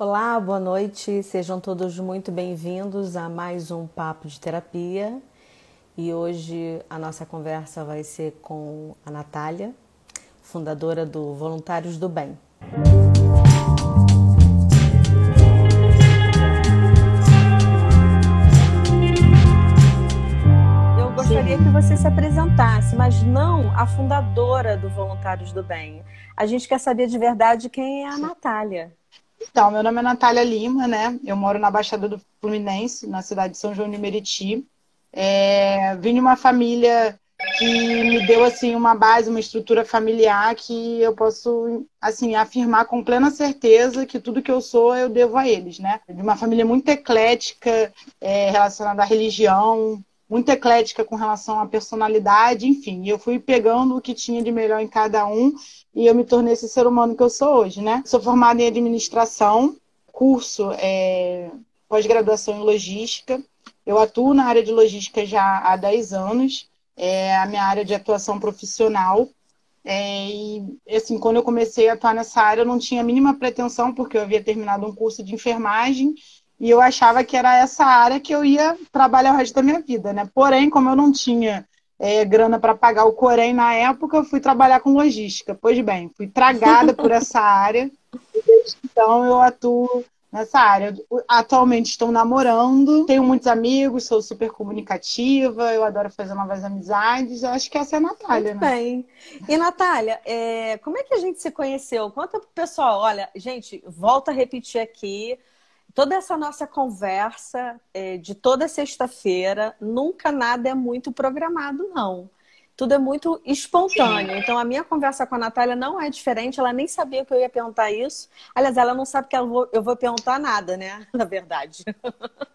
Olá, boa noite. Sejam todos muito bem-vindos a mais um Papo de Terapia. E hoje a nossa conversa vai ser com a Natália, fundadora do Voluntários do Bem. Eu gostaria que você se apresentasse, mas não a fundadora do Voluntários do Bem. A gente quer saber de verdade quem é a Natália. Então, meu nome é Natália Lima, né? Eu moro na Baixada do Fluminense, na cidade de São João de Meriti. É, vim de uma família que me deu assim uma base, uma estrutura familiar que eu posso assim afirmar com plena certeza que tudo que eu sou eu devo a eles, né? De uma família muito eclética é, relacionada à religião, muito eclética com relação à personalidade, enfim. Eu fui pegando o que tinha de melhor em cada um e eu me tornei esse ser humano que eu sou hoje, né? Sou formada em administração, curso é, pós-graduação em logística. Eu atuo na área de logística já há 10 anos, é a minha área de atuação profissional. É, e assim, quando eu comecei a atuar nessa área, eu não tinha a mínima pretensão, porque eu havia terminado um curso de enfermagem e eu achava que era essa área que eu ia trabalhar o resto da minha vida, né? Porém, como eu não tinha é, grana para pagar o Corém na época, eu fui trabalhar com logística. Pois bem, fui tragada por essa área. E desde então eu atuo nessa área. Atualmente estou namorando, tenho muitos amigos, sou super comunicativa, eu adoro fazer novas amizades. Eu acho que essa é a Natália, Muito né? Bem. E Natália, é, como é que a gente se conheceu? Conta pro pessoal, olha, gente, volta a repetir aqui toda essa nossa conversa é, de toda sexta-feira, nunca nada é muito programado, não. Tudo é muito espontâneo. Então, a minha conversa com a Natália não é diferente. Ela nem sabia que eu ia perguntar isso. Aliás, ela não sabe que eu vou, eu vou perguntar nada, né? Na verdade.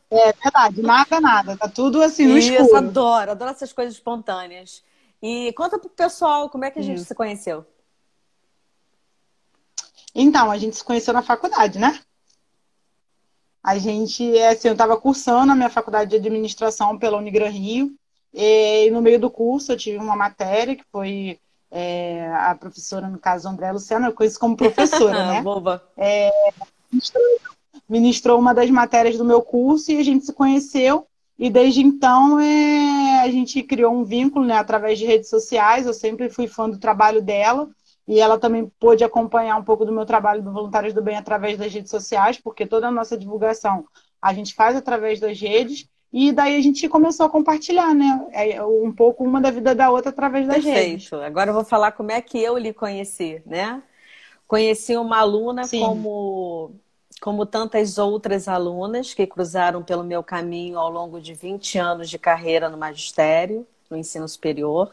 É verdade. Nada, nada. Tá tudo assim no isso, escuro. adoro. Adoro essas coisas espontâneas. E conta pro pessoal como é que a gente se conheceu. Então, a gente se conheceu na faculdade, né? A gente, é, assim, eu estava cursando a minha faculdade de administração pela Unigran Rio, e no meio do curso eu tive uma matéria que foi é, a professora, no caso, André Luciana, eu conheço como professora, né? Boba. É, ministrou, ministrou uma das matérias do meu curso e a gente se conheceu. E desde então é, a gente criou um vínculo né, através de redes sociais. Eu sempre fui fã do trabalho dela. E ela também pôde acompanhar um pouco do meu trabalho do Voluntários do Bem através das redes sociais, porque toda a nossa divulgação a gente faz através das redes. E daí a gente começou a compartilhar, né? É, um pouco uma da vida da outra através das Perfeito. redes. Perfeito. Agora eu vou falar como é que eu lhe conheci, né? Conheci uma aluna Sim. como como tantas outras alunas que cruzaram pelo meu caminho ao longo de 20 anos de carreira no magistério, no ensino superior.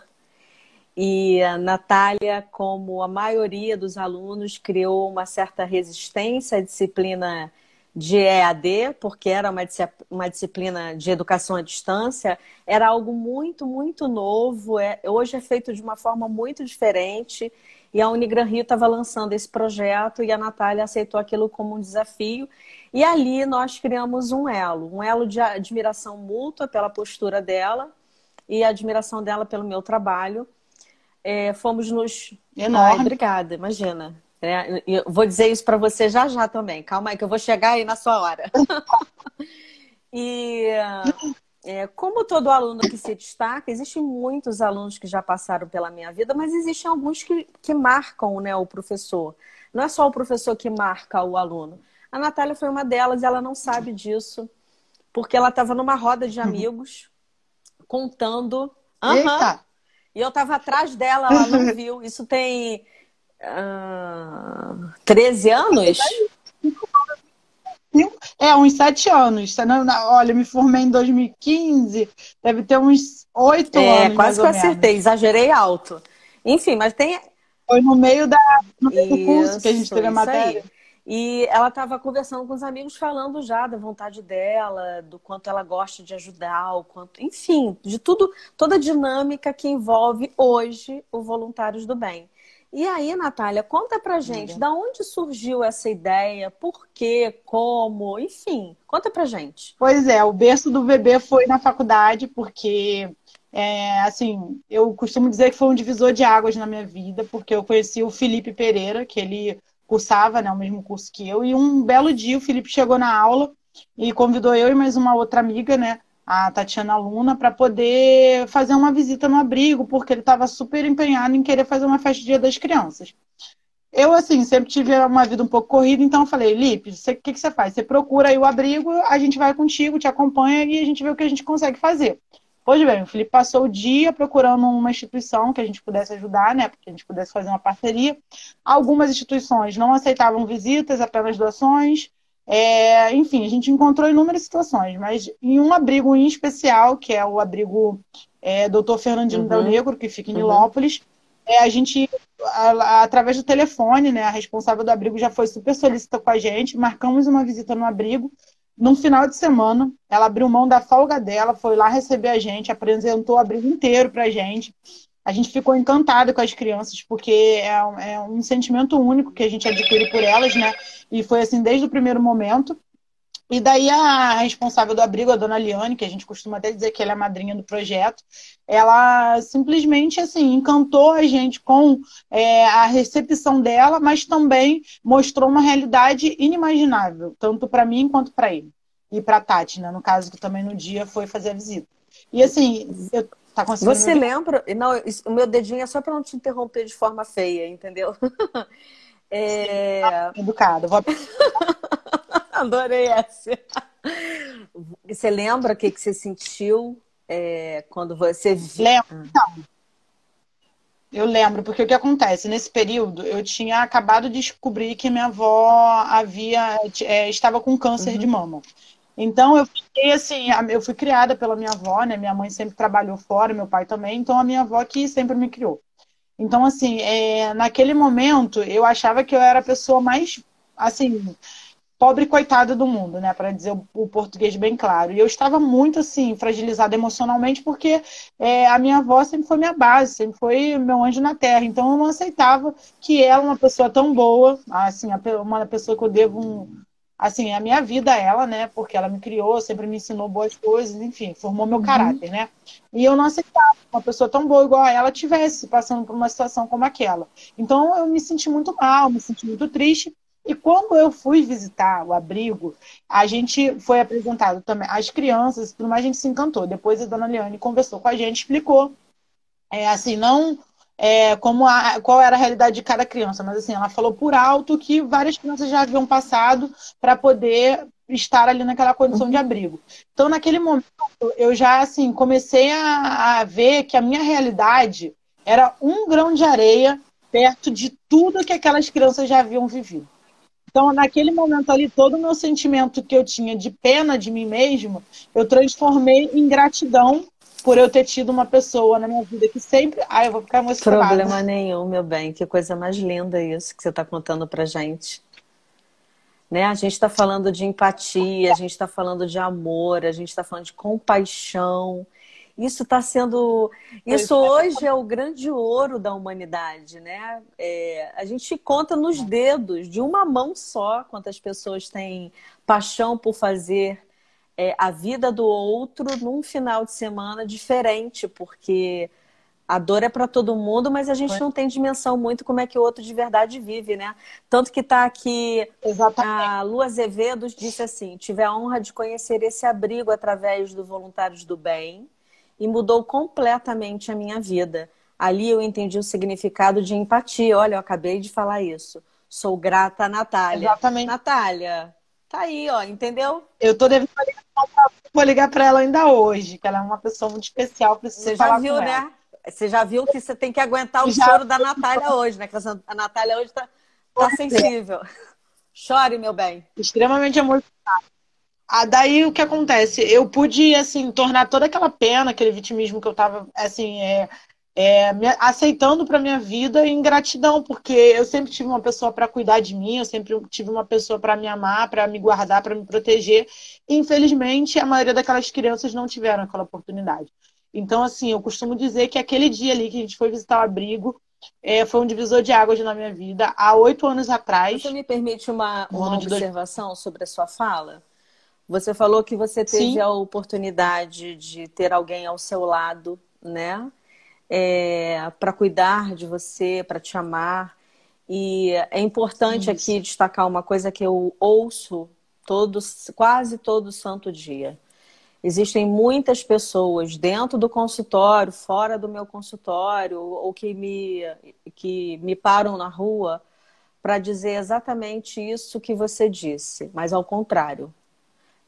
E a Natália, como a maioria dos alunos, criou uma certa resistência à disciplina de EAD, porque era uma, uma disciplina de educação à distância, era algo muito, muito novo. É, hoje é feito de uma forma muito diferente. E a Unigran Rio estava lançando esse projeto e a Natália aceitou aquilo como um desafio. E ali nós criamos um elo, um elo de admiração mútua pela postura dela e admiração dela pelo meu trabalho é, fomos nos. Enorme. Ai, obrigada, imagina. É, eu vou dizer isso para você já já também. Calma aí, que eu vou chegar aí na sua hora. e é, como todo aluno que se destaca, existem muitos alunos que já passaram pela minha vida, mas existem alguns que, que marcam né, o professor. Não é só o professor que marca o aluno. A Natália foi uma delas e ela não sabe disso, porque ela estava numa roda de amigos contando. Eita! E eu estava atrás dela, ela não viu. Isso tem uh, 13 anos? É, uns sete anos. Olha, eu me formei em 2015, deve ter uns oito é, anos. Quase que eu acertei, exagerei alto. Enfim, mas tem. Foi no meio, da, no meio do curso que a gente teve a matéria. Aí. E ela estava conversando com os amigos, falando já da vontade dela, do quanto ela gosta de ajudar, o quanto, enfim, de tudo, toda a dinâmica que envolve hoje o Voluntários do Bem. E aí, Natália, conta pra gente, da onde surgiu essa ideia, por quê, como, enfim, conta pra gente. Pois é, o berço do bebê foi na faculdade, porque, é, assim, eu costumo dizer que foi um divisor de águas na minha vida, porque eu conheci o Felipe Pereira, que ele cursava né, o mesmo curso que eu, e um belo dia o Felipe chegou na aula e convidou eu e mais uma outra amiga, né, a Tatiana Luna, para poder fazer uma visita no abrigo, porque ele estava super empenhado em querer fazer uma festa de Dia das Crianças. Eu, assim, sempre tive uma vida um pouco corrida, então eu falei, Lipe, o que, que você faz? Você procura aí o abrigo, a gente vai contigo, te acompanha e a gente vê o que a gente consegue fazer. Pois bem, o Felipe passou o dia procurando uma instituição que a gente pudesse ajudar, né? Porque a gente pudesse fazer uma parceria. Algumas instituições não aceitavam visitas, apenas doações. É, enfim, a gente encontrou inúmeras situações, mas em um abrigo em especial, que é o abrigo é, Doutor Fernandino uhum. Del Negro, que fica em uhum. Nilópolis, é, a gente, a, a, através do telefone, né, a responsável do abrigo já foi super solícita com a gente, marcamos uma visita no abrigo, num final de semana, ela abriu mão da folga dela, foi lá receber a gente, apresentou o abrigo inteiro pra gente. A gente ficou encantado com as crianças, porque é, um, é um sentimento único que a gente adquire por elas, né? E foi assim desde o primeiro momento. E daí a responsável do abrigo, a dona Liane, que a gente costuma até dizer que ela é a madrinha do projeto, ela simplesmente assim encantou a gente com é, a recepção dela, mas também mostrou uma realidade inimaginável, tanto para mim quanto para ele. E para a Tati, né, no caso, que também no dia foi fazer a visita. E assim, eu, tá conseguindo. Você lembra? Não, isso, o meu dedinho é só para não te interromper de forma feia, entendeu? É... Tá educado. Vou... Adorei essa. Você lembra o que, que você sentiu é, quando você viu? Lembro. Não. Eu lembro, porque o que acontece? Nesse período, eu tinha acabado de descobrir que minha avó havia é, estava com câncer uhum. de mama. Então eu fiquei assim, eu fui criada pela minha avó, né? Minha mãe sempre trabalhou fora, meu pai também, então a minha avó que sempre me criou. Então, assim, é, naquele momento eu achava que eu era a pessoa mais, assim, pobre coitada do mundo, né, para dizer o, o, português bem claro. E eu estava muito assim fragilizada emocionalmente porque é, a minha avó sempre foi minha base, sempre foi meu anjo na terra. Então eu não aceitava que ela, uma pessoa tão boa, assim, uma pessoa que eu devo um, assim, a minha vida a ela, né? Porque ela me criou, sempre me ensinou boas coisas, enfim, formou meu uhum. caráter, né? E eu não aceitava que uma pessoa tão boa igual a ela tivesse passando por uma situação como aquela. Então eu me senti muito mal, me senti muito triste. E quando eu fui visitar o abrigo, a gente foi apresentado também, as crianças, tudo mais, a gente se encantou. Depois a dona Liane conversou com a gente, explicou. É, assim, não é, como a, qual era a realidade de cada criança, mas assim, ela falou por alto que várias crianças já haviam passado para poder estar ali naquela condição de abrigo. Então, naquele momento, eu já assim comecei a, a ver que a minha realidade era um grão de areia perto de tudo que aquelas crianças já haviam vivido. Então, naquele momento ali, todo o meu sentimento que eu tinha de pena de mim mesmo, eu transformei em gratidão por eu ter tido uma pessoa na minha vida que sempre. Ai, eu vou ficar emocionada. Problema nenhum, meu bem. Que coisa mais linda isso que você está contando pra gente. Né? A gente está falando de empatia, a gente está falando de amor, a gente está falando de compaixão. Isso está sendo. Isso é. hoje é o grande ouro da humanidade, né? É, a gente conta nos dedos, de uma mão só, quantas pessoas têm paixão por fazer é, a vida do outro num final de semana diferente, porque a dor é para todo mundo, mas a gente não tem dimensão muito como é que o outro de verdade vive, né? Tanto que está aqui Exatamente. a Lu Azevedo disse assim: tive a honra de conhecer esse abrigo através do Voluntários do Bem e mudou completamente a minha vida. Ali eu entendi o significado de empatia. Olha, eu acabei de falar isso. Sou grata a Natália. Exatamente. Natália, tá aí, ó, entendeu? Eu tô devendo vou ligar para ela ainda hoje, que ela é uma pessoa muito especial, preciso você já viu, né? Você já viu que você tem que aguentar o já... choro da Natália hoje, né? Que a Natália hoje tá, tá sensível. Chore, meu bem. Extremamente emocionada. Ah, daí o que acontece? Eu pude, assim, tornar toda aquela pena, aquele vitimismo que eu tava, assim, é, é, me, aceitando para minha vida em gratidão, porque eu sempre tive uma pessoa para cuidar de mim, eu sempre tive uma pessoa para me amar, para me guardar, para me proteger. E, infelizmente, a maioria daquelas crianças não tiveram aquela oportunidade. Então, assim, eu costumo dizer que aquele dia ali que a gente foi visitar o abrigo é, foi um divisor de águas na minha vida, há oito anos atrás. Você me permite uma, uma observação sobre a sua fala? Você falou que você teve Sim. a oportunidade de ter alguém ao seu lado, né? É, para cuidar de você, para te amar. E é importante Isso. aqui destacar uma coisa que eu ouço todos, quase todo santo dia. Existem muitas pessoas dentro do consultório, fora do meu consultório, ou que me, que me param na rua para dizer exatamente isso que você disse, mas ao contrário.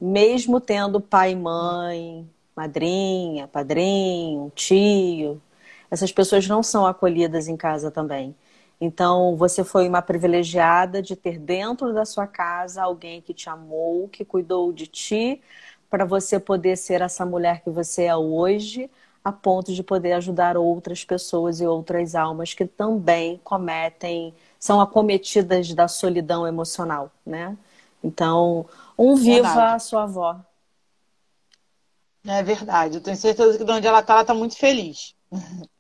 Mesmo tendo pai e mãe, madrinha, padrinho, tio, essas pessoas não são acolhidas em casa também. Então, você foi uma privilegiada de ter dentro da sua casa alguém que te amou, que cuidou de ti, para você poder ser essa mulher que você é hoje, a ponto de poder ajudar outras pessoas e outras almas que também cometem, são acometidas da solidão emocional, né? Então, um viva verdade. a sua avó. É verdade. Eu tenho certeza que de onde ela está, ela está muito feliz.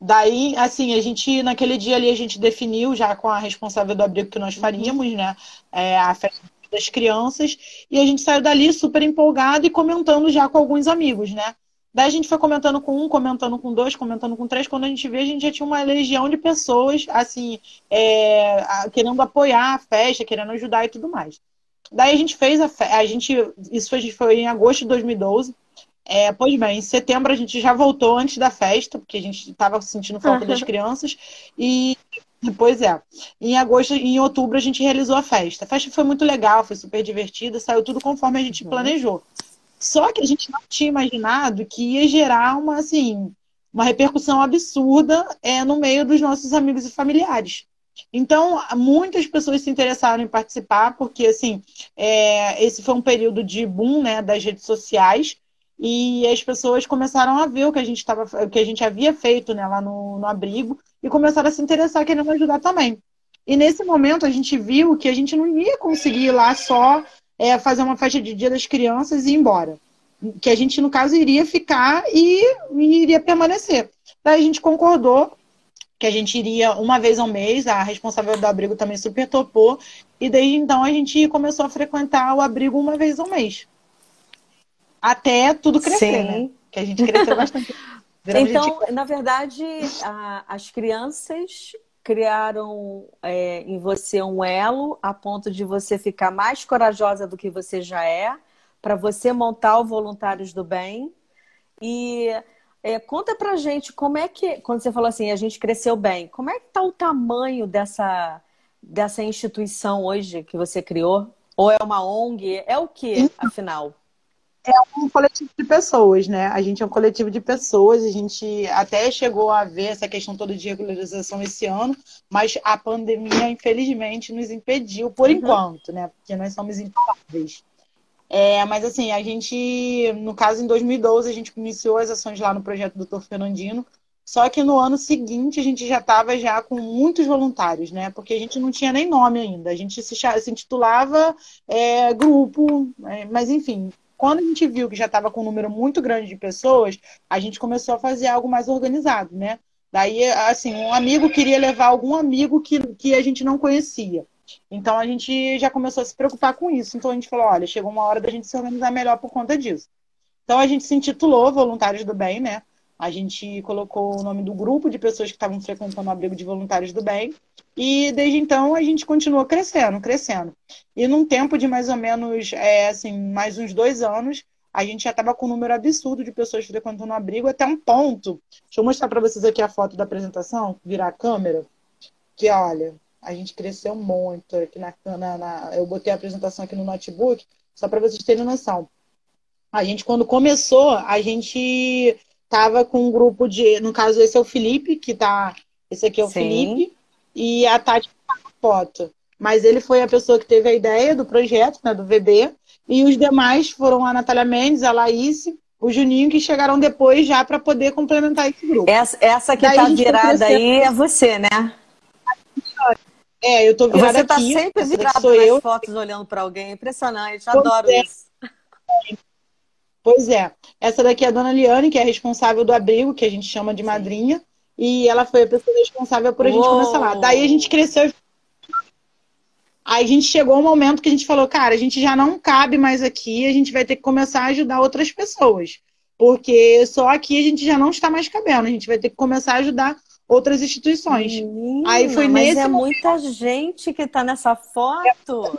Daí, assim, a gente, naquele dia ali, a gente definiu já com a responsável do abrigo que nós faríamos, né? É, a festa das crianças. E a gente saiu dali super empolgado e comentando já com alguns amigos, né? Daí a gente foi comentando com um, comentando com dois, comentando com três. Quando a gente vê, a gente já tinha uma legião de pessoas, assim, é, querendo apoiar a festa, querendo ajudar e tudo mais. Daí a gente fez a festa, a gente, isso foi, foi em agosto de 2012. É, pois bem, em setembro a gente já voltou antes da festa, porque a gente estava sentindo falta das crianças. E Pois é. Em agosto em outubro a gente realizou a festa. A festa foi muito legal, foi super divertida, saiu tudo conforme a gente planejou. Só que a gente não tinha imaginado que ia gerar uma, assim, uma repercussão absurda é, no meio dos nossos amigos e familiares. Então, muitas pessoas se interessaram em participar, porque, assim, é, esse foi um período de boom né, das redes sociais, e as pessoas começaram a ver o que a gente, tava, o que a gente havia feito né, lá no, no abrigo e começaram a se interessar querendo ajudar também. E nesse momento a gente viu que a gente não ia conseguir ir lá só é, fazer uma festa de Dia das Crianças e ir embora. Que a gente, no caso, iria ficar e, e iria permanecer. Daí a gente concordou que a gente iria uma vez ao mês, a responsável do abrigo também super topou, e desde então a gente começou a frequentar o abrigo uma vez ao mês até tudo crescer, né? Sim. né? Que a gente cresceu bastante. então, gente... na verdade, a, as crianças criaram é, em você um elo a ponto de você ficar mais corajosa do que você já é, para você montar o Voluntários do Bem. E é, conta pra gente como é que, quando você falou assim, a gente cresceu bem, como é que tá o tamanho dessa, dessa instituição hoje que você criou? Ou é uma ONG? É o que, afinal? é um coletivo de pessoas, né? A gente é um coletivo de pessoas, a gente até chegou a ver essa questão toda de regularização esse ano, mas a pandemia, infelizmente, nos impediu por uhum. enquanto, né? Porque nós somos imparáveis. É, mas assim, a gente, no caso, em 2012, a gente iniciou as ações lá no projeto Doutor Fernandino, só que no ano seguinte a gente já estava já com muitos voluntários, né? Porque a gente não tinha nem nome ainda. A gente se, se intitulava é, grupo, é, mas enfim, quando a gente viu que já estava com um número muito grande de pessoas, a gente começou a fazer algo mais organizado, né? Daí, assim, um amigo queria levar algum amigo que, que a gente não conhecia. Então a gente já começou a se preocupar com isso. Então a gente falou, olha, chegou uma hora da gente se organizar melhor por conta disso. Então a gente se intitulou Voluntários do Bem, né? A gente colocou o nome do grupo de pessoas que estavam frequentando o abrigo de voluntários do bem. E desde então a gente continuou crescendo, crescendo. E num tempo de mais ou menos, é, assim, mais uns dois anos, a gente já estava com um número absurdo de pessoas frequentando o abrigo até um ponto. Deixa eu mostrar para vocês aqui a foto da apresentação, virar a câmera. Que olha, a gente cresceu muito aqui na, na, na eu botei a apresentação aqui no notebook só para vocês terem noção. A gente quando começou, a gente tava com um grupo de, no caso esse é o Felipe que tá, esse aqui é o Sim. Felipe e a Tati tá na foto. Mas ele foi a pessoa que teve a ideia do projeto, né, do VB, e os demais foram a Natália Mendes, a Laís, o Juninho, que chegaram depois já para poder complementar esse grupo. Essa, essa que Daí tá virada aí é você, né? É, eu tô virada Você tá aqui. sempre virada nas eu. fotos olhando para alguém. Impressionante, adoro é. isso. Pois é. Essa daqui é a dona Liane, que é responsável do abrigo, que a gente chama de madrinha. E ela foi a pessoa responsável por a gente Uou. começar lá. Daí a gente cresceu. Aí a gente chegou um momento que a gente falou, cara, a gente já não cabe mais aqui, a gente vai ter que começar a ajudar outras pessoas. Porque só aqui a gente já não está mais cabendo, a gente vai ter que começar a ajudar outras instituições. Menina, Aí foi mas nesse é momento... muita gente que está nessa foto.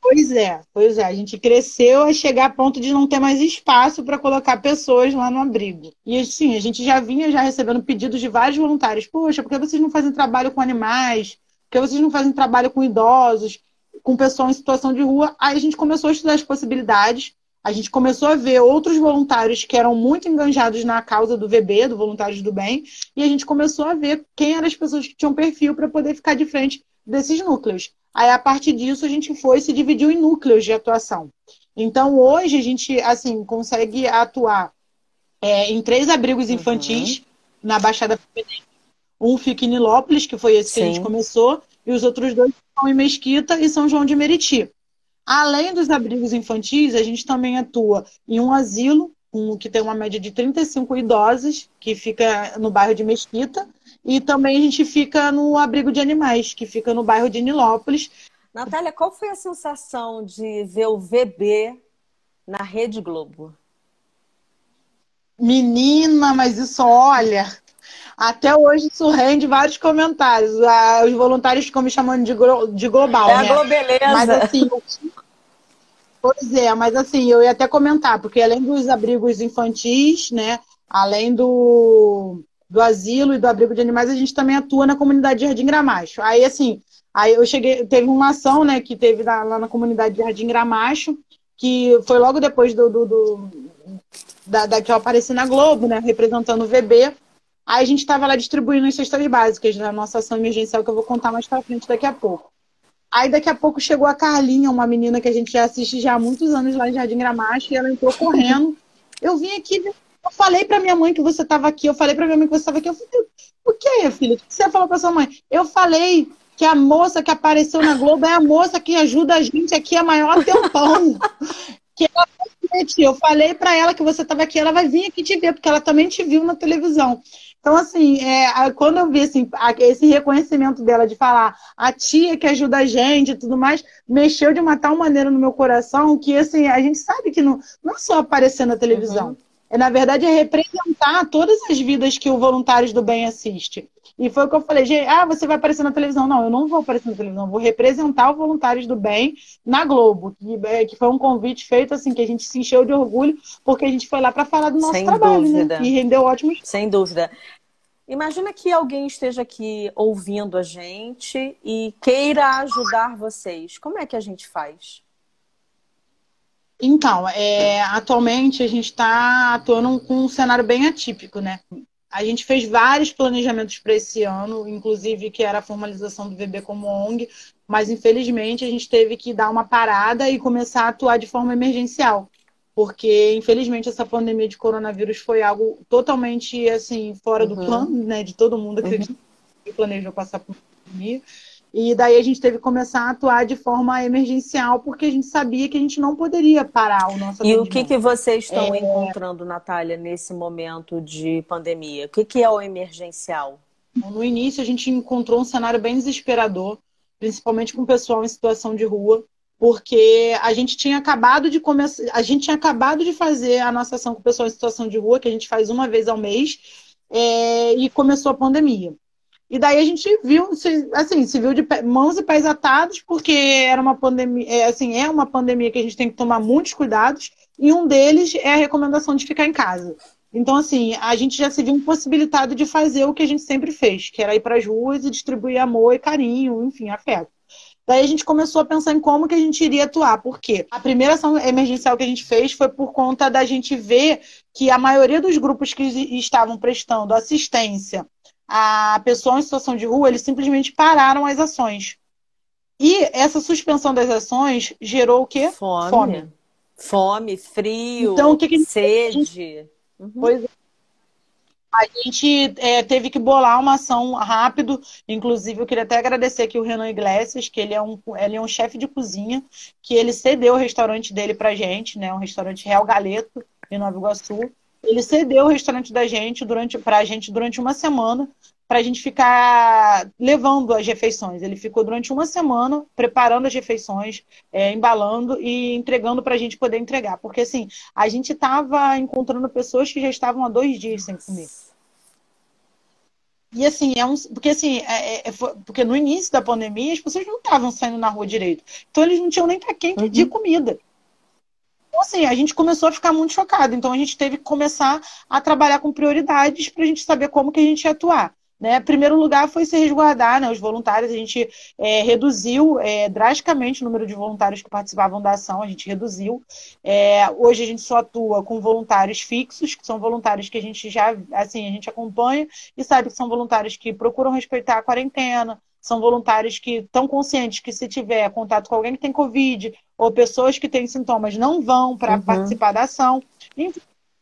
Pois é, pois é. A gente cresceu a chegar a ponto de não ter mais espaço para colocar pessoas lá no abrigo. E assim, a gente já vinha já recebendo pedidos de vários voluntários. Poxa, por que vocês não fazem trabalho com animais? Por que vocês não fazem trabalho com idosos? Com pessoas em situação de rua? Aí a gente começou a estudar as possibilidades a gente começou a ver outros voluntários que eram muito enganjados na causa do VB, do Voluntários do Bem, e a gente começou a ver quem eram as pessoas que tinham perfil para poder ficar de frente desses núcleos. Aí, a partir disso, a gente foi e se dividiu em núcleos de atuação. Então, hoje, a gente, assim, consegue atuar é, em três abrigos infantis uhum. na Baixada. Um fica em Nilópolis, que foi esse Sim. que a gente começou, e os outros dois estão em Mesquita e São João de Meriti. Além dos abrigos infantis, a gente também atua em um asilo, um, que tem uma média de 35 idosos, que fica no bairro de Mesquita, e também a gente fica no abrigo de animais, que fica no bairro de Nilópolis. Natália, qual foi a sensação de ver o VB na Rede Globo? Menina, mas isso, olha, até hoje isso rende vários comentários. Os voluntários ficam me chamando de, de global. É né? a globeleza. Mas assim, Pois é, mas assim, eu ia até comentar, porque além dos abrigos infantis, né, além do, do asilo e do abrigo de animais, a gente também atua na comunidade de Jardim Gramacho. Aí, assim, aí eu cheguei, teve uma ação, né, que teve lá, lá na comunidade de Jardim Gramacho, que foi logo depois do, do, do da, da, que eu apareci na Globo, né, representando o VB. Aí a gente estava lá distribuindo as cestas básicas da nossa ação emergencial, que eu vou contar mais para frente daqui a pouco. Aí daqui a pouco chegou a Carlinha, uma menina que a gente já assiste já há muitos anos lá em Jardim Gramacho, e ela entrou correndo. Eu vim aqui, eu falei para minha mãe que você estava aqui, eu falei para minha mãe que você estava aqui. Eu falei, o que, filha? O que você falou para sua mãe? Eu falei que a moça que apareceu na Globo é a moça que ajuda a gente aqui há maior tempão. que ela eu falei para ela que você estava aqui, ela vai vir aqui te ver, porque ela também te viu na televisão. Então, assim, é, quando eu vi assim, esse reconhecimento dela de falar a tia que ajuda a gente e tudo mais, mexeu de uma tal maneira no meu coração que, assim, a gente sabe que não, não é só aparecer na televisão. Uhum. É, na verdade, é representar todas as vidas que o Voluntários do Bem assiste. E foi o que eu falei, gente, ah, você vai aparecer na televisão. Não, eu não vou aparecer na televisão, vou representar o Voluntários do Bem na Globo, que, é, que foi um convite feito, assim, que a gente se encheu de orgulho, porque a gente foi lá para falar do nosso Sem trabalho, né? dúvida. né? E rendeu ótimos. Sem dúvida. Imagina que alguém esteja aqui ouvindo a gente e queira ajudar vocês. Como é que a gente faz? Então, é, atualmente a gente está atuando com um cenário bem atípico, né? A gente fez vários planejamentos para esse ano, inclusive que era a formalização do VB como ONG, mas infelizmente a gente teve que dar uma parada e começar a atuar de forma emergencial, porque infelizmente essa pandemia de coronavírus foi algo totalmente assim fora uhum. do plano, né, de todo mundo que uhum. planejou passar por pandemia. E daí a gente teve que começar a atuar de forma emergencial, porque a gente sabia que a gente não poderia parar o nosso E o que, que vocês estão é... encontrando, Natália, nesse momento de pandemia? O que, que é o emergencial? No início, a gente encontrou um cenário bem desesperador, principalmente com o pessoal em situação de rua, porque a gente tinha acabado de começar, a gente tinha acabado de fazer a nossa ação com o pessoal em situação de rua, que a gente faz uma vez ao mês, é, e começou a pandemia. E daí a gente viu, assim, se viu de mãos e pés atados, porque era uma pandemia, é, assim, é uma pandemia que a gente tem que tomar muitos cuidados, e um deles é a recomendação de ficar em casa. Então, assim, a gente já se viu impossibilitado de fazer o que a gente sempre fez, que era ir para as ruas e distribuir amor e carinho, enfim, afeto. Daí a gente começou a pensar em como que a gente iria atuar. Por quê? A primeira ação emergencial que a gente fez foi por conta da gente ver que a maioria dos grupos que estavam prestando assistência a pessoa em situação de rua, eles simplesmente pararam as ações. E essa suspensão das ações gerou o quê? Fome. Fome, Fome frio, então, o que que sede. Uhum. Pois é. A gente é, teve que bolar uma ação rápido. Inclusive, eu queria até agradecer aqui o Renan Iglesias, que ele é um, ele é um chefe de cozinha, que ele cedeu o restaurante dele pra gente, né? Um restaurante Real Galeto, em Nova Iguaçu. Ele cedeu o restaurante da gente durante para a gente durante uma semana para a gente ficar levando as refeições. Ele ficou durante uma semana preparando as refeições, é, embalando e entregando para a gente poder entregar. Porque assim, a gente estava encontrando pessoas que já estavam há dois dias sem comer. E assim, é um. Porque assim, é, é, é porque no início da pandemia as pessoas não estavam saindo na rua direito. Então eles não tinham nem para quem pedir uhum. comida. Então, assim, a gente começou a ficar muito chocado. Então a gente teve que começar a trabalhar com prioridades para a gente saber como que a gente ia atuar. Né? Primeiro lugar foi se resguardar, né? Os voluntários, a gente é, reduziu é, drasticamente o número de voluntários que participavam da ação, a gente reduziu. É, hoje a gente só atua com voluntários fixos, que são voluntários que a gente já, assim, a gente acompanha e sabe que são voluntários que procuram respeitar a quarentena, são voluntários que estão conscientes que se tiver contato com alguém que tem Covid ou pessoas que têm sintomas não vão para uhum. participar da ação. Enfim,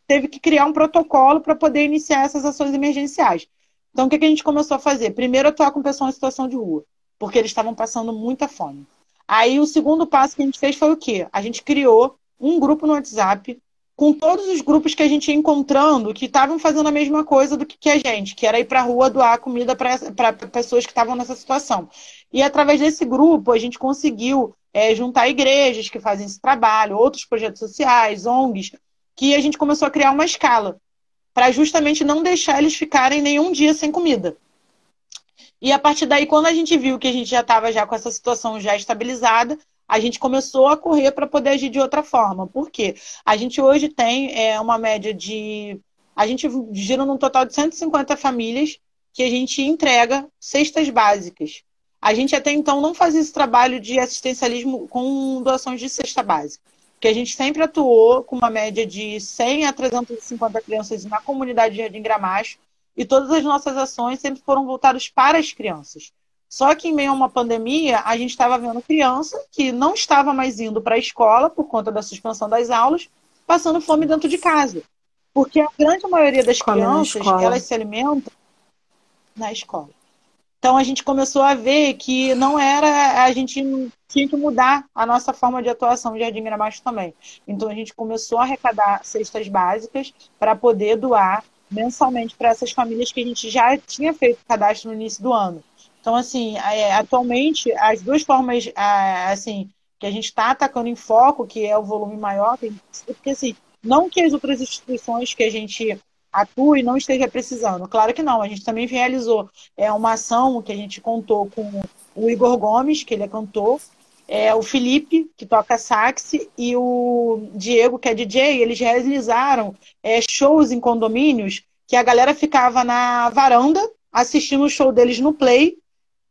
teve que criar um protocolo para poder iniciar essas ações emergenciais. Então, o que, a gente começou a fazer? Primeiro, atuar com pessoas em situação de rua, porque eles estavam passando muita fome. Aí, o segundo passo que a gente fez foi o quê? A gente criou um grupo no WhatsApp com todos os grupos que a gente ia encontrando que estavam fazendo a mesma coisa do que a gente, que era ir para a rua doar comida para pessoas que estavam nessa situação. E através desse grupo, a gente conseguiu é, juntar igrejas que fazem esse trabalho, outros projetos sociais, ONGs, que a gente começou a criar uma escala para justamente não deixar eles ficarem nenhum dia sem comida. E a partir daí, quando a gente viu que a gente já estava já com essa situação já estabilizada, a gente começou a correr para poder agir de outra forma. Por quê? A gente hoje tem é, uma média de. A gente gira num total de 150 famílias que a gente entrega cestas básicas. A gente até então não fazia esse trabalho de assistencialismo com doações de cesta básica que a gente sempre atuou com uma média de 100 a 350 crianças na comunidade de Jardim Gramacho, e todas as nossas ações sempre foram voltadas para as crianças. Só que em meio a uma pandemia, a gente estava vendo criança que não estava mais indo para a escola por conta da suspensão das aulas, passando fome dentro de casa. Porque a grande maioria das crianças, elas se alimentam na escola. Então a gente começou a ver que não era a gente tinha que mudar a nossa forma de atuação de Jardim Gramacho também. Então a gente começou a arrecadar cestas básicas para poder doar mensalmente para essas famílias que a gente já tinha feito cadastro no início do ano. Então assim, é, atualmente as duas formas assim que a gente está atacando em foco, que é o volume maior, porque assim, não que as outras instituições que a gente atue e não esteja precisando. Claro que não. A gente também realizou é, uma ação que a gente contou com o Igor Gomes, que ele é cantor, é, o Felipe, que toca sax, e o Diego, que é DJ, eles realizaram é, shows em condomínios que a galera ficava na varanda assistindo o show deles no Play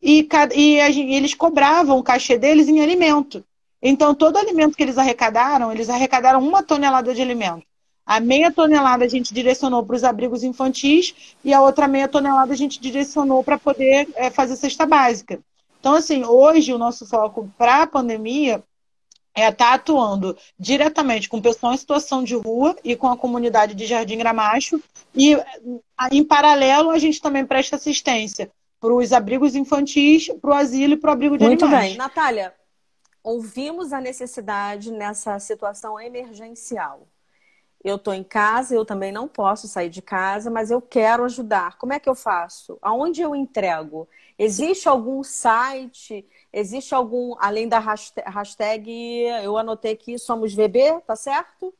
e, e, e eles cobravam o cachê deles em alimento. Então, todo alimento que eles arrecadaram, eles arrecadaram uma tonelada de alimento. A meia tonelada a gente direcionou para os abrigos infantis e a outra meia tonelada a gente direcionou para poder é, fazer cesta básica. Então, assim, hoje o nosso foco para a pandemia é estar tá atuando diretamente com pessoas em situação de rua e com a comunidade de Jardim Gramacho. E, em paralelo, a gente também presta assistência para os abrigos infantis, para o asilo e para o abrigo de Muito animais. Muito bem. Natália, ouvimos a necessidade nessa situação emergencial eu estou em casa, eu também não posso sair de casa, mas eu quero ajudar. Como é que eu faço? Aonde eu entrego? Existe algum site? Existe algum, além da hashtag, eu anotei aqui, somos VB, tá certo?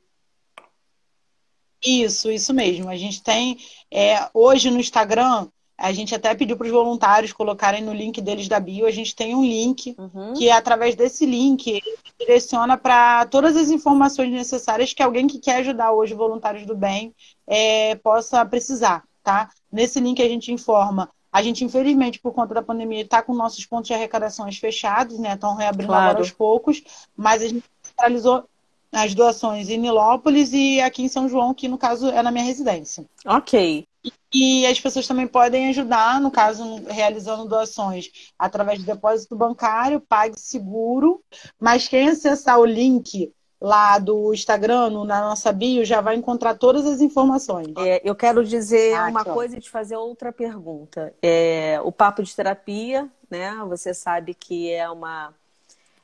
Isso, isso mesmo. A gente tem, é, hoje no Instagram, a gente até pediu para os voluntários colocarem no link deles da bio. A gente tem um link uhum. que, através desse link, direciona para todas as informações necessárias que alguém que quer ajudar hoje voluntários do bem é, possa precisar, tá? Nesse link a gente informa. A gente, infelizmente, por conta da pandemia, está com nossos pontos de arrecadações fechados, né? Estão reabrindo claro. agora aos poucos, mas a gente centralizou as doações em Nilópolis e aqui em São João, que no caso é na minha residência. Ok. E as pessoas também podem ajudar, no caso, realizando doações através de depósito bancário, PagSeguro. Mas quem acessar o link lá do Instagram, na nossa bio, já vai encontrar todas as informações. É, eu quero dizer ah, uma coisa e te fazer outra pergunta. É, o Papo de Terapia, né? Você sabe que é uma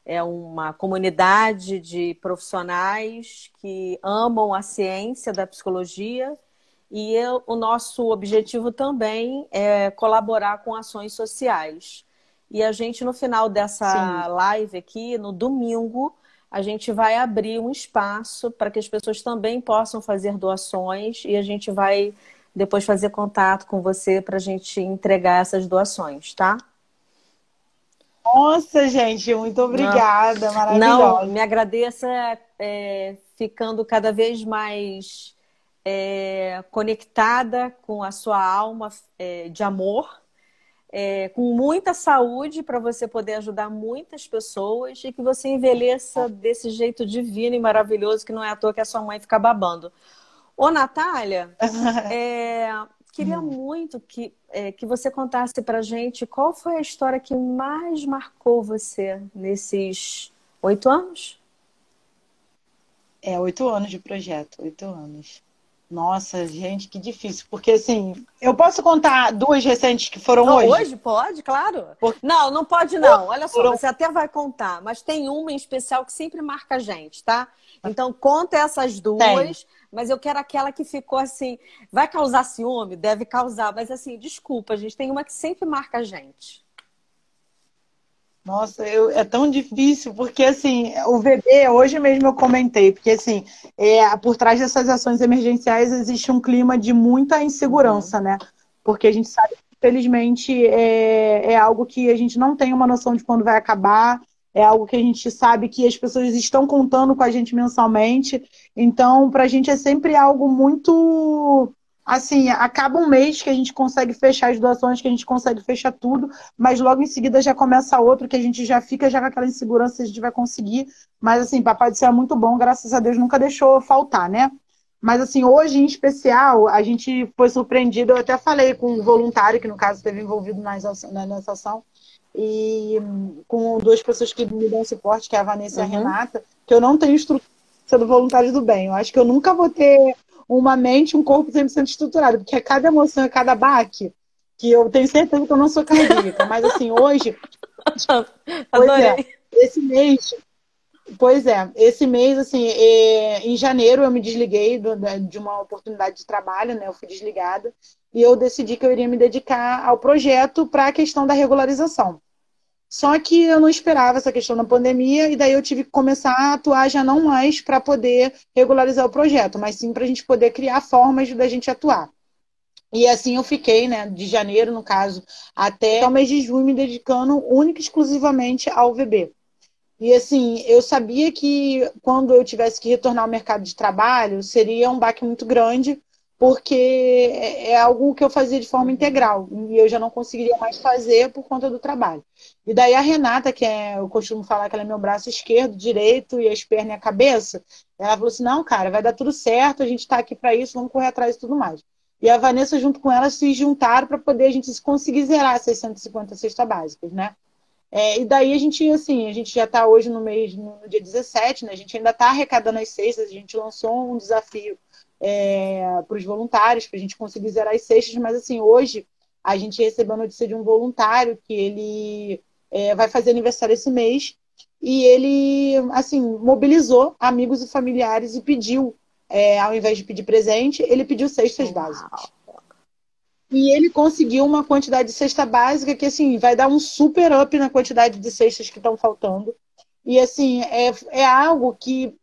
é uma comunidade de profissionais que amam a ciência da psicologia e eu, o nosso objetivo também é colaborar com ações sociais. E a gente, no final dessa Sim. live aqui, no domingo, a gente vai abrir um espaço para que as pessoas também possam fazer doações e a gente vai depois fazer contato com você para a gente entregar essas doações, tá? Nossa, gente, muito obrigada, Não. maravilhosa. Não, me agradeça é, ficando cada vez mais é, conectada com a sua alma é, de amor, é, com muita saúde para você poder ajudar muitas pessoas e que você envelheça desse jeito divino e maravilhoso que não é à toa que a sua mãe fica babando. Ô, Natália, é, queria hum. muito que, é, que você contasse para gente qual foi a história que mais marcou você nesses oito anos? É, oito anos de projeto, oito anos. Nossa, gente, que difícil. Porque, assim, eu posso contar duas recentes que foram não, hoje? Hoje pode, claro. Não, não pode não. Olha só, você até vai contar. Mas tem uma em especial que sempre marca a gente, tá? Então, conta essas duas. Tem. Mas eu quero aquela que ficou assim... Vai causar ciúme? Deve causar. Mas, assim, desculpa, gente. Tem uma que sempre marca a gente. Nossa, eu, é tão difícil, porque assim, o VB, hoje mesmo eu comentei, porque assim, é, por trás dessas ações emergenciais existe um clima de muita insegurança, né? Porque a gente sabe que, infelizmente, é, é algo que a gente não tem uma noção de quando vai acabar, é algo que a gente sabe que as pessoas estão contando com a gente mensalmente. Então, para a gente é sempre algo muito assim, acaba um mês que a gente consegue fechar as doações, que a gente consegue fechar tudo, mas logo em seguida já começa outro que a gente já fica já com aquela insegurança se a gente vai conseguir. Mas assim, Papai do Céu é muito bom, graças a Deus nunca deixou faltar, né? Mas assim, hoje em especial, a gente foi surpreendido, eu até falei com um voluntário que no caso esteve envolvido nessa ação, e com duas pessoas que me dão suporte, que é a Vanessa uhum. e a uhum. Renata, que eu não tenho estrutura do voluntário do bem. Eu acho que eu nunca vou ter uma mente, um corpo 100% estruturado, porque a cada emoção, a cada baque, que eu tenho certeza que eu não sou cardíaca, mas assim, hoje. pois é, esse mês. Pois é, esse mês, assim, é, em janeiro eu me desliguei de uma oportunidade de trabalho, né? Eu fui desligada e eu decidi que eu iria me dedicar ao projeto para a questão da regularização. Só que eu não esperava essa questão da pandemia e daí eu tive que começar a atuar já não mais para poder regularizar o projeto, mas sim para a gente poder criar formas da gente atuar. E assim eu fiquei, né, de janeiro, no caso, até o mês de junho, me dedicando única e exclusivamente ao VB. E assim, eu sabia que quando eu tivesse que retornar ao mercado de trabalho, seria um baque muito grande, porque é, é algo que eu fazia de forma integral e eu já não conseguiria mais fazer por conta do trabalho. E daí a Renata, que é, eu costumo falar que ela é meu braço esquerdo, direito e as pernas e a cabeça, ela falou assim: não, cara, vai dar tudo certo, a gente está aqui para isso, vamos correr atrás e tudo mais. E a Vanessa, junto com ela, se juntaram para poder a gente conseguir zerar essas 150 cestas básicas, né? É, e daí a gente, assim, a gente já está hoje no mês, no dia 17, né? A gente ainda está arrecadando as cestas, a gente lançou um desafio é, para os voluntários, para a gente conseguir zerar as cestas, mas assim, hoje a gente recebeu a notícia de um voluntário que ele é, vai fazer aniversário esse mês e ele, assim, mobilizou amigos e familiares e pediu, é, ao invés de pedir presente, ele pediu cestas básicas. E ele conseguiu uma quantidade de cesta básica que, assim, vai dar um super up na quantidade de cestas que estão faltando. E, assim, é, é algo que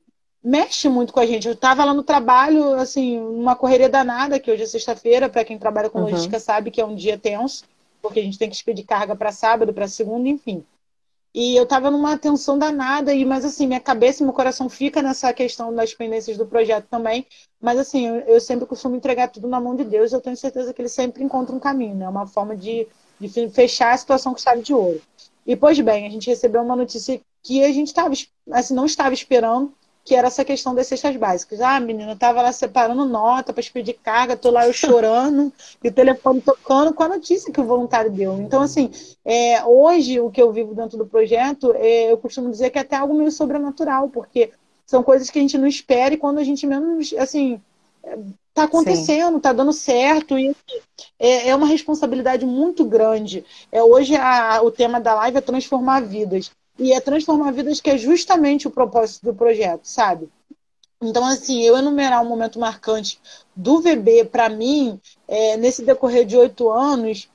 mexe muito com a gente. Eu estava lá no trabalho, assim, uma correria danada, que hoje é sexta-feira, para quem trabalha com uhum. logística sabe que é um dia tenso, porque a gente tem que expedir carga para sábado, para segunda, enfim. E eu estava numa tensão danada, e mas assim, minha cabeça e meu coração fica nessa questão das pendências do projeto também. Mas assim, eu, eu sempre costumo entregar tudo na mão de Deus, eu tenho certeza que ele sempre encontra um caminho, né? Uma forma de, de fechar a situação com chave de ouro. E pois bem, a gente recebeu uma notícia que a gente tava, assim, não estava esperando, que era essa questão das cestas básicas. Ah, menina, eu tava lá separando nota para expedir carga, tô lá eu chorando, e o telefone tocando com a notícia que o voluntário deu. Então, assim, é, hoje o que eu vivo dentro do projeto, é, eu costumo dizer que é até algo meio sobrenatural, porque são coisas que a gente não espera e quando a gente menos, assim, tá acontecendo, Sim. tá dando certo e assim, é, é, uma responsabilidade muito grande. É hoje a, o tema da live é transformar vidas e é transformar vidas que é justamente o propósito do projeto, sabe? Então, assim, eu enumerar um momento marcante do VB, para mim, é, nesse decorrer de oito anos,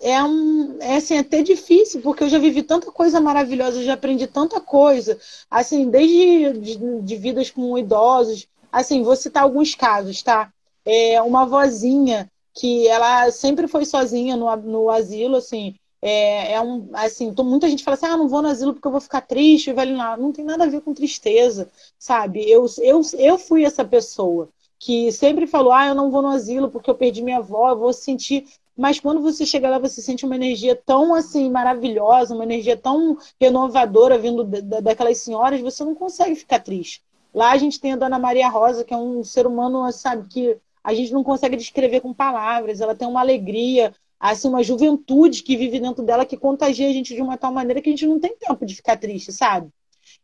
é, um, é, assim, é até difícil, porque eu já vivi tanta coisa maravilhosa, já aprendi tanta coisa, assim, desde de, de vidas com idosos, assim, vou citar alguns casos, tá? É, uma vozinha que ela sempre foi sozinha no, no asilo, assim, é, é um, assim, tô, muita gente fala assim, ah, não vou no asilo porque eu vou ficar triste, vai lá. Não tem nada a ver com tristeza, sabe? Eu, eu, eu fui essa pessoa que sempre falou, ah, eu não vou no asilo porque eu perdi minha avó, eu vou sentir. Mas quando você chega lá, você sente uma energia tão assim maravilhosa, uma energia tão renovadora vindo daquelas senhoras, você não consegue ficar triste. Lá a gente tem a Dona Maria Rosa, que é um ser humano, sabe, que a gente não consegue descrever com palavras. Ela tem uma alegria, assim, uma juventude que vive dentro dela que contagia a gente de uma tal maneira que a gente não tem tempo de ficar triste, sabe?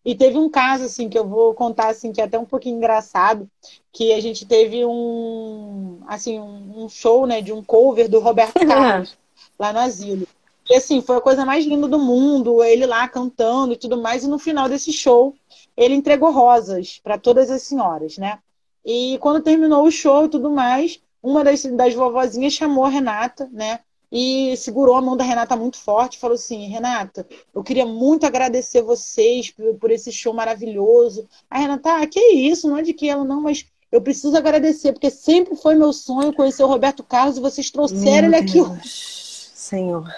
E teve um caso, assim, que eu vou contar, assim, que é até um pouquinho engraçado, que a gente teve um, assim, um show, né, de um cover do Roberto Carlos, lá no asilo. E, assim, foi a coisa mais linda do mundo, ele lá cantando e tudo mais, e no final desse show, ele entregou rosas para todas as senhoras, né? E quando terminou o show e tudo mais, uma das, das vovozinhas chamou a Renata, né? E segurou a mão da Renata muito forte, falou assim: Renata, eu queria muito agradecer vocês por, por esse show maravilhoso. A Renata, ah, que isso, não é de que ela não, mas eu preciso agradecer, porque sempre foi meu sonho conhecer o Roberto Carlos e vocês trouxeram meu ele aqui hoje. Senhor.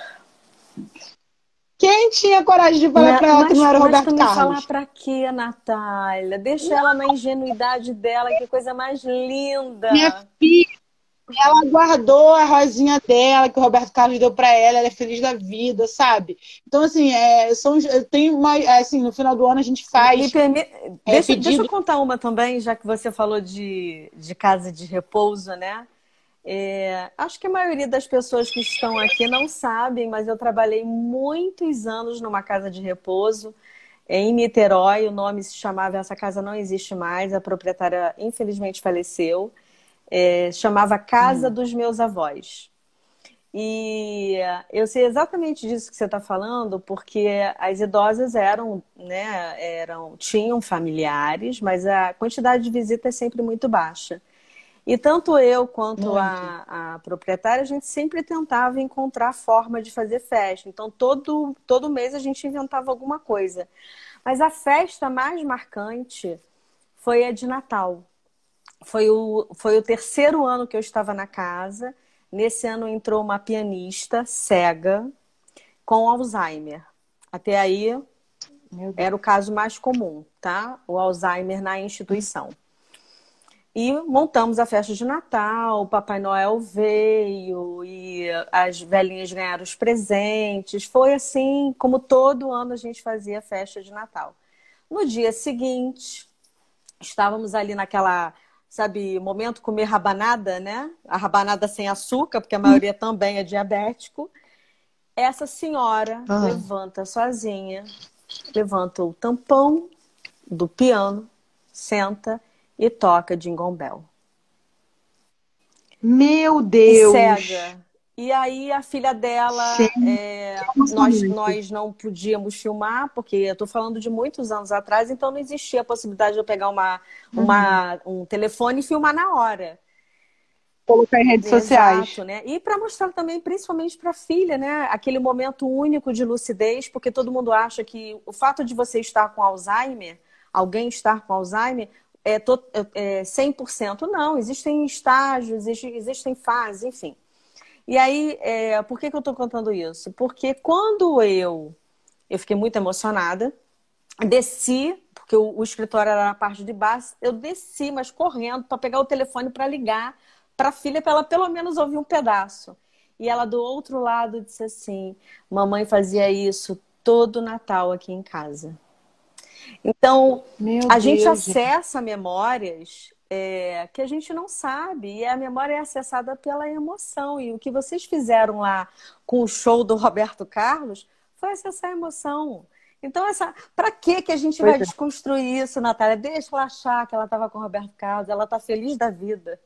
Quem tinha coragem de falar para ela que não era Roberto Carlos? falar para quê, Natália? Deixa ela na ingenuidade dela, que coisa mais linda. Minha filha, ela guardou a rosinha dela, que o Roberto Carlos deu para ela, ela é feliz da vida, sabe? Então, assim, é, são, tem uma, é, assim, no final do ano a gente faz. Permi... É, deixa, pedido... deixa eu contar uma também, já que você falou de, de casa de repouso, né? É, acho que a maioria das pessoas que estão aqui não sabem, mas eu trabalhei muitos anos numa casa de repouso em Niterói. O nome se chamava Essa Casa Não Existe Mais. A proprietária, infelizmente, faleceu. É, chamava Casa hum. dos Meus Avós. E eu sei exatamente disso que você está falando, porque as idosas eram, né, eram, tinham familiares, mas a quantidade de visitas é sempre muito baixa. E tanto eu quanto a, a, proprietária, a gente sempre tentava encontrar forma de fazer festa. Então, todo, todo mês a gente inventava alguma coisa. Mas a festa mais marcante foi a de Natal. Foi o, foi o terceiro ano que eu estava na casa. Nesse ano entrou uma pianista cega com Alzheimer. Até aí era o caso mais comum, tá? O Alzheimer na instituição. E montamos a festa de Natal, o Papai Noel veio e as velhinhas ganharam os presentes. Foi assim como todo ano a gente fazia a festa de Natal. No dia seguinte, estávamos ali naquela, sabe, momento comer rabanada, né? A rabanada sem açúcar, porque a maioria também é diabético. Essa senhora uhum. levanta sozinha, levanta o tampão do piano, senta e toca Jingle Bell. Meu Deus! E cega. E aí a filha dela, é, nós, nós não podíamos filmar, porque eu estou falando de muitos anos atrás, então não existia a possibilidade de eu pegar uma, uhum. uma, um telefone e filmar na hora. Colocar em redes Exato, sociais. Né? E para mostrar também, principalmente para a filha, né? aquele momento único de lucidez, porque todo mundo acha que o fato de você estar com Alzheimer, alguém estar com Alzheimer, é, to, é 100%. Não, existem estágios, existem fases, enfim. E aí, é, por que, que eu estou contando isso? Porque quando eu, eu fiquei muito emocionada, desci, porque o, o escritório era na parte de baixo, eu desci, mas correndo, para pegar o telefone para ligar para a filha, para ela pelo menos ouvir um pedaço. E ela do outro lado disse assim: Mamãe fazia isso todo Natal aqui em casa. Então, Meu a Deus. gente acessa memórias é, que a gente não sabe. E a memória é acessada pela emoção. E o que vocês fizeram lá com o show do Roberto Carlos foi acessar a emoção. Então, essa, para que que a gente pois vai é. desconstruir isso, Natália? Deixa ela achar que ela estava com o Roberto Carlos, ela está feliz da vida.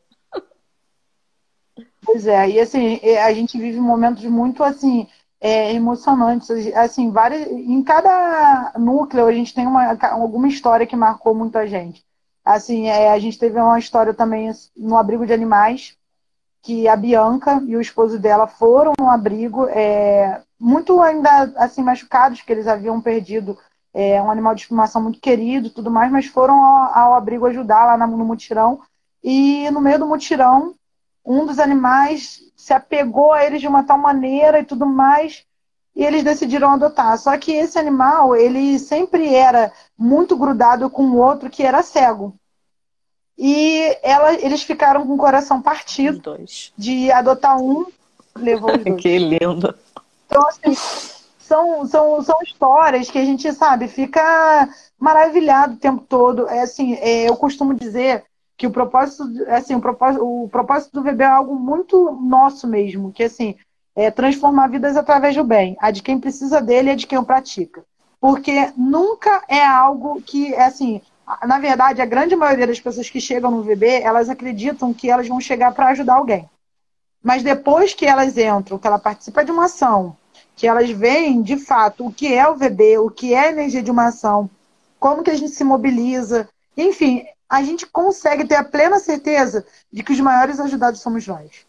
Pois é, e assim, a gente vive momentos muito assim, é, emocionantes. Assim, várias, em cada núcleo a gente tem uma, alguma história que marcou muito a gente. Assim, é, a gente teve uma história também no abrigo de animais, que a Bianca e o esposo dela foram no abrigo, é, muito ainda assim machucados, que eles haviam perdido é, um animal de estimação muito querido tudo mais, mas foram ao, ao abrigo ajudar lá no mutirão. E no meio do mutirão, um dos animais se apegou a eles de uma tal maneira e tudo mais, e eles decidiram adotar. Só que esse animal, ele sempre era muito grudado com o outro que era cego. E ela, eles ficaram com o coração partido de adotar um, levou os dois. que lindo. Então, assim, são, são, são histórias que a gente, sabe, fica maravilhado o tempo todo. É assim, é, eu costumo dizer que o propósito, assim, o propósito, o propósito do VB é algo muito nosso mesmo, que assim, é transformar vidas através do bem. A de quem precisa dele a de quem o pratica. Porque nunca é algo que, é assim, na verdade, a grande maioria das pessoas que chegam no VB, elas acreditam que elas vão chegar para ajudar alguém. Mas depois que elas entram, que ela participa de uma ação, que elas veem de fato o que é o VB, o que é a energia de uma ação, como que a gente se mobiliza, enfim, a gente consegue ter a plena certeza de que os maiores ajudados somos nós.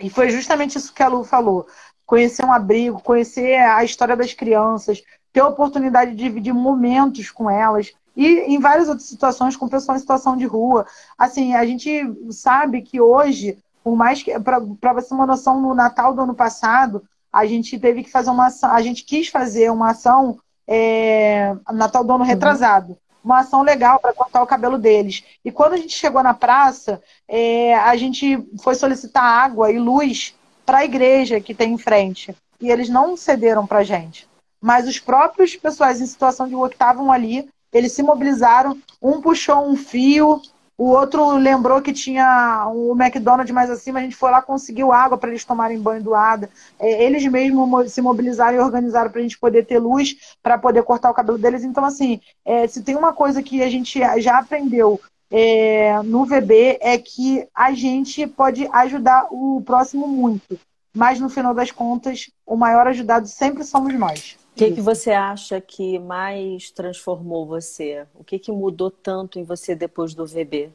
E foi justamente isso que a Lu falou. Conhecer um abrigo, conhecer a história das crianças, ter a oportunidade de dividir momentos com elas. E em várias outras situações, com pessoas em situação de rua. Assim, a gente sabe que hoje, por mais que. Para você ter uma noção, no Natal do ano passado, a gente teve que fazer uma ação, a gente quis fazer uma ação é, Natal do ano uhum. Uma ação legal para cortar o cabelo deles. E quando a gente chegou na praça, é, a gente foi solicitar água e luz para a igreja que tem em frente. E eles não cederam para a gente. Mas os próprios pessoais em situação de rua que estavam ali, eles se mobilizaram. Um puxou um fio, o outro lembrou que tinha o McDonald's mais acima, a gente foi lá, conseguiu água para eles tomarem banho doada. É, eles mesmos se mobilizaram e organizaram para a gente poder ter luz, para poder cortar o cabelo deles. Então, assim, é, se tem uma coisa que a gente já aprendeu é, no VB é que a gente pode ajudar o próximo muito. Mas, no final das contas, o maior ajudado sempre somos nós. O que, que você acha que mais transformou você? O que, que mudou tanto em você depois do VB?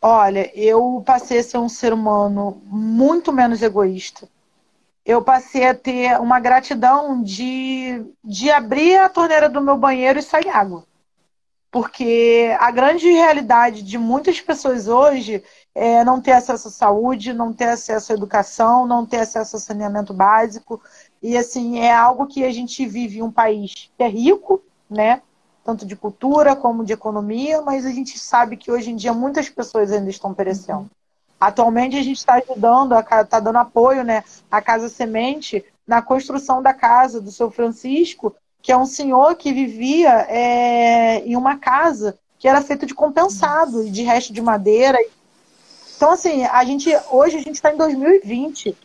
Olha, eu passei a ser um ser humano muito menos egoísta. Eu passei a ter uma gratidão de, de abrir a torneira do meu banheiro e sair água. Porque a grande realidade de muitas pessoas hoje é não ter acesso à saúde, não ter acesso à educação, não ter acesso ao saneamento básico, e assim, é algo que a gente vive em um país que é rico, né? Tanto de cultura como de economia, mas a gente sabe que hoje em dia muitas pessoas ainda estão perecendo. Atualmente a gente está ajudando, está dando apoio né, à Casa Semente na construção da casa do seu Francisco, que é um senhor que vivia é, em uma casa que era feita de compensado e de resto de madeira. Então, assim, a gente hoje a gente está em 2020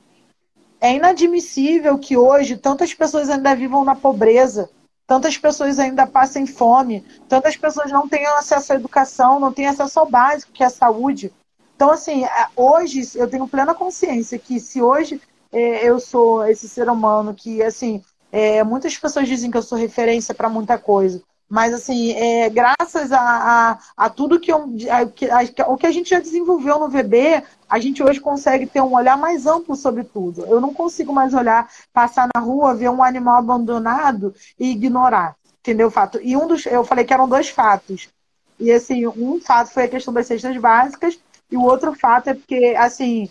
é inadmissível que hoje tantas pessoas ainda vivam na pobreza, tantas pessoas ainda passem fome, tantas pessoas não tenham acesso à educação, não tenham acesso ao básico, que é a saúde. Então, assim, é, hoje eu tenho plena consciência que se hoje é, eu sou esse ser humano que, assim, é, muitas pessoas dizem que eu sou referência para muita coisa. Mas, assim, é, graças a, a, a, tudo que, eu, a, a, o que a gente já desenvolveu no VB, a gente hoje consegue ter um olhar mais amplo sobre tudo. Eu não consigo mais olhar, passar na rua, ver um animal abandonado e ignorar. Entendeu o fato? E um dos. Eu falei que eram dois fatos. E, assim, um fato foi a questão das cestas básicas, e o outro fato é porque, assim,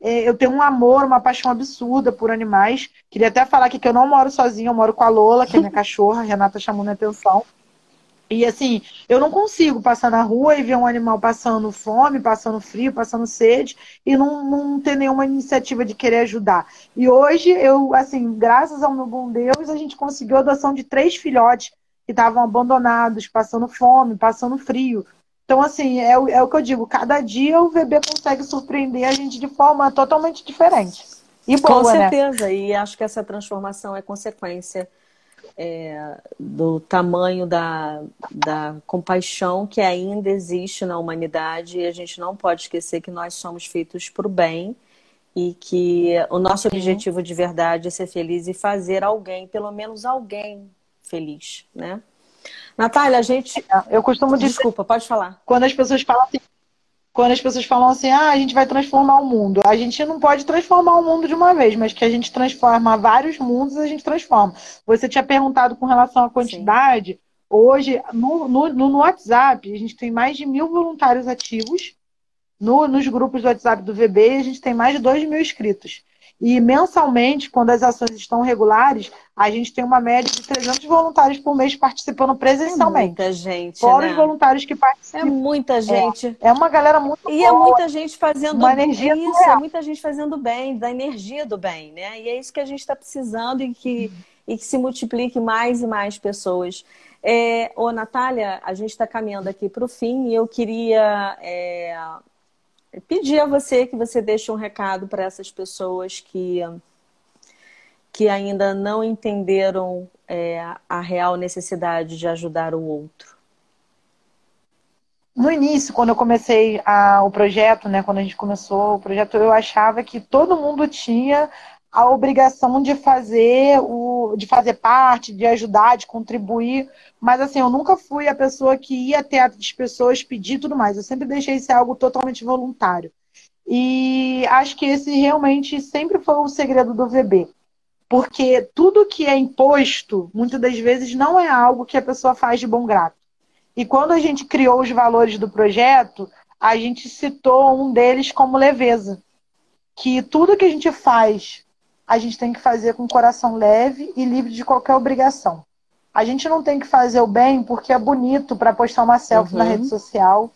eu tenho um amor, uma paixão absurda por animais. Queria até falar aqui que eu não moro sozinha, eu moro com a Lola, que é minha cachorra, a Renata chamou minha atenção. E assim, eu não consigo passar na rua e ver um animal passando fome, passando frio, passando sede e não, não ter nenhuma iniciativa de querer ajudar. E hoje, eu, assim, graças ao meu bom Deus, a gente conseguiu a adoção de três filhotes que estavam abandonados, passando fome, passando frio. Então, assim, é, é o que eu digo, cada dia o VB consegue surpreender a gente de forma totalmente diferente. E boa, Com né? certeza, né? e acho que essa transformação é consequência é, do tamanho da, da compaixão que ainda existe na humanidade e a gente não pode esquecer que nós somos feitos para o bem e que o nosso objetivo de verdade é ser feliz e fazer alguém, pelo menos alguém, feliz, né? Natália, a gente. Eu costumo dizer. Desculpa, pode falar. Quando as pessoas falam assim, quando as pessoas falam assim, ah, a gente vai transformar o mundo. A gente não pode transformar o mundo de uma vez, mas que a gente transforma vários mundos, a gente transforma. Você tinha perguntado com relação à quantidade. Sim. Hoje, no, no, no WhatsApp, a gente tem mais de mil voluntários ativos No, nos grupos do WhatsApp do VB, a gente tem mais de 2 mil inscritos. E mensalmente, quando as ações estão regulares, a gente tem uma média de 300 voluntários por mês participando presencialmente. É muita gente. Fora né? os voluntários que participam. É muita gente. É, é uma galera muito E é boa, é muita gente fazendo uma energia isso, é muita gente fazendo bem, da energia do bem, né? E é isso que a gente está precisando e que, e que se multiplique mais e mais pessoas. É, ô, Natália, a gente está caminhando aqui para o fim e eu queria é, pedir a você que você deixe um recado para essas pessoas que, que ainda não entenderam é, a real necessidade de ajudar o outro. No início, quando eu comecei a, o projeto, né, quando a gente começou o projeto, eu achava que todo mundo tinha a obrigação de fazer o, de fazer parte, de ajudar, de contribuir. Mas assim, eu nunca fui a pessoa que ia até as pessoas pedir tudo mais. Eu sempre deixei ser algo totalmente voluntário. E acho que esse realmente sempre foi o segredo do VB. Porque tudo que é imposto, muitas das vezes, não é algo que a pessoa faz de bom grado. E quando a gente criou os valores do projeto, a gente citou um deles como leveza. Que tudo que a gente faz a gente tem que fazer com o coração leve e livre de qualquer obrigação. A gente não tem que fazer o bem porque é bonito para postar uma selfie uhum. na rede social.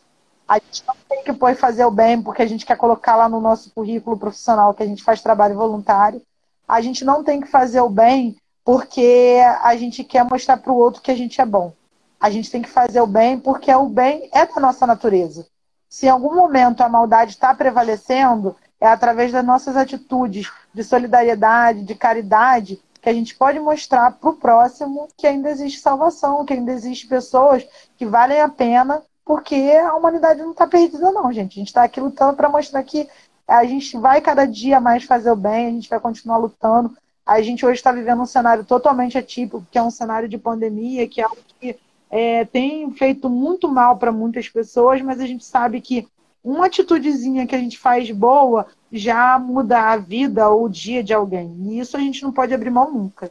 A gente não tem que pôr fazer o bem porque a gente quer colocar lá no nosso currículo profissional que a gente faz trabalho voluntário. A gente não tem que fazer o bem porque a gente quer mostrar para o outro que a gente é bom. A gente tem que fazer o bem porque o bem é da nossa natureza. Se em algum momento a maldade está prevalecendo, é através das nossas atitudes de solidariedade, de caridade, que a gente pode mostrar para o próximo que ainda existe salvação, que ainda existe pessoas que valem a pena, porque a humanidade não está perdida, não, gente. A gente está aqui lutando para mostrar que a gente vai cada dia mais fazer o bem, a gente vai continuar lutando. A gente hoje está vivendo um cenário totalmente atípico, que é um cenário de pandemia, que é algo que é, tem feito muito mal para muitas pessoas, mas a gente sabe que uma atitudezinha que a gente faz boa já muda a vida ou o dia de alguém. E isso a gente não pode abrir mão nunca.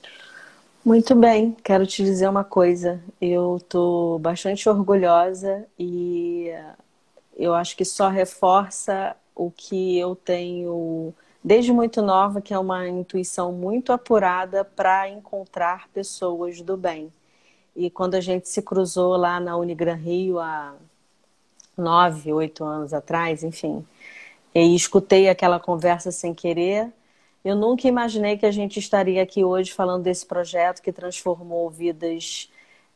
Muito bem, quero te dizer uma coisa. Eu estou bastante orgulhosa e eu acho que só reforça o que eu tenho desde muito nova, que é uma intuição muito apurada para encontrar pessoas do bem. E quando a gente se cruzou lá na Unigran Rio há nove, oito anos atrás, enfim, e escutei aquela conversa sem querer. Eu nunca imaginei que a gente estaria aqui hoje falando desse projeto que transformou vidas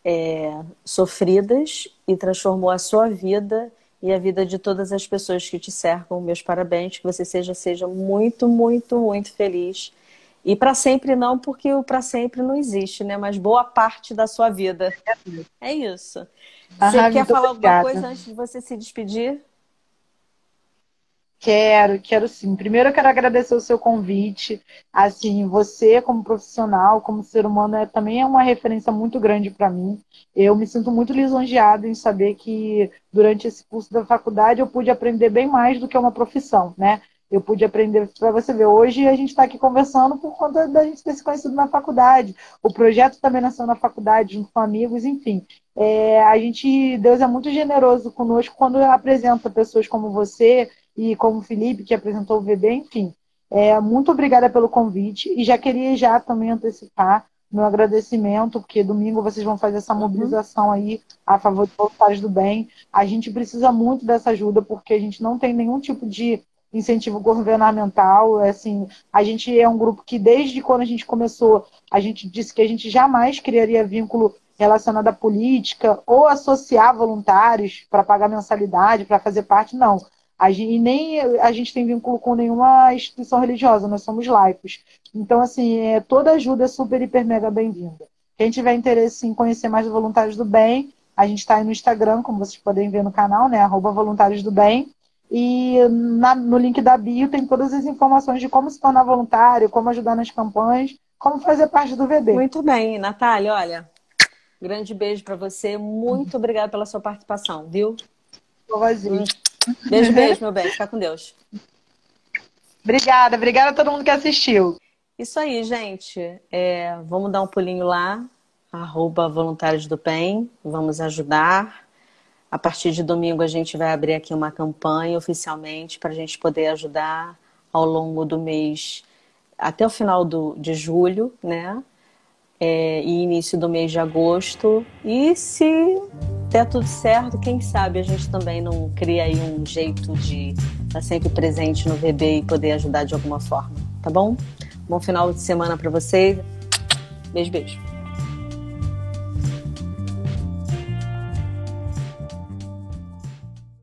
é, sofridas e transformou a sua vida e a vida de todas as pessoas que te cercam. Meus parabéns, que você seja, seja muito, muito, muito feliz. E para sempre não, porque o para sempre não existe, né? Mas boa parte da sua vida. É isso. Você quer falar obrigada. alguma coisa antes de você se despedir? Quero, quero sim. Primeiro eu quero agradecer o seu convite. Assim, você como profissional, como ser humano, é, também é uma referência muito grande para mim. Eu me sinto muito lisonjeada em saber que durante esse curso da faculdade eu pude aprender bem mais do que uma profissão, né? Eu pude aprender para você ver. Hoje a gente está aqui conversando por conta da gente ter se conhecido na faculdade. O projeto também nasceu na faculdade, junto com amigos, enfim. É, a gente, Deus é muito generoso conosco quando apresenta pessoas como você e como o Felipe, que apresentou o VB, enfim. É, muito obrigada pelo convite e já queria já também antecipar meu agradecimento, porque domingo vocês vão fazer essa uhum. mobilização aí a favor de voluntários do bem. A gente precisa muito dessa ajuda, porque a gente não tem nenhum tipo de incentivo governamental. Assim, a gente é um grupo que, desde quando a gente começou, a gente disse que a gente jamais criaria vínculo relacionado à política ou associar voluntários para pagar mensalidade, para fazer parte, não. A gente, e nem a gente tem vínculo com nenhuma instituição religiosa, nós somos laicos. Então, assim, é, toda ajuda é super, hiper, mega bem-vinda. Quem tiver interesse em conhecer mais voluntários do bem, a gente está aí no Instagram, como vocês podem ver no canal, né? Arroba Voluntários do Bem. E na, no link da bio tem todas as informações de como se tornar voluntário, como ajudar nas campanhas, como fazer parte do VB. Muito bem, Natália, olha, grande beijo para você. Muito obrigada pela sua participação, viu? Hum. Beijo, beijo, meu bem. Fica com Deus. Obrigada, obrigada a todo mundo que assistiu. Isso aí, gente. É, vamos dar um pulinho lá, arroba Voluntários do Bem. Vamos ajudar A partir de domingo a gente vai abrir aqui uma campanha oficialmente para a gente poder ajudar ao longo do mês até o final do, de julho, né? É, e início do mês de agosto. E se der tudo certo, quem sabe a gente também não cria aí um jeito de estar tá sempre presente no VB e poder ajudar de alguma forma, tá bom? Bom final de semana para vocês. Beijo, beijo.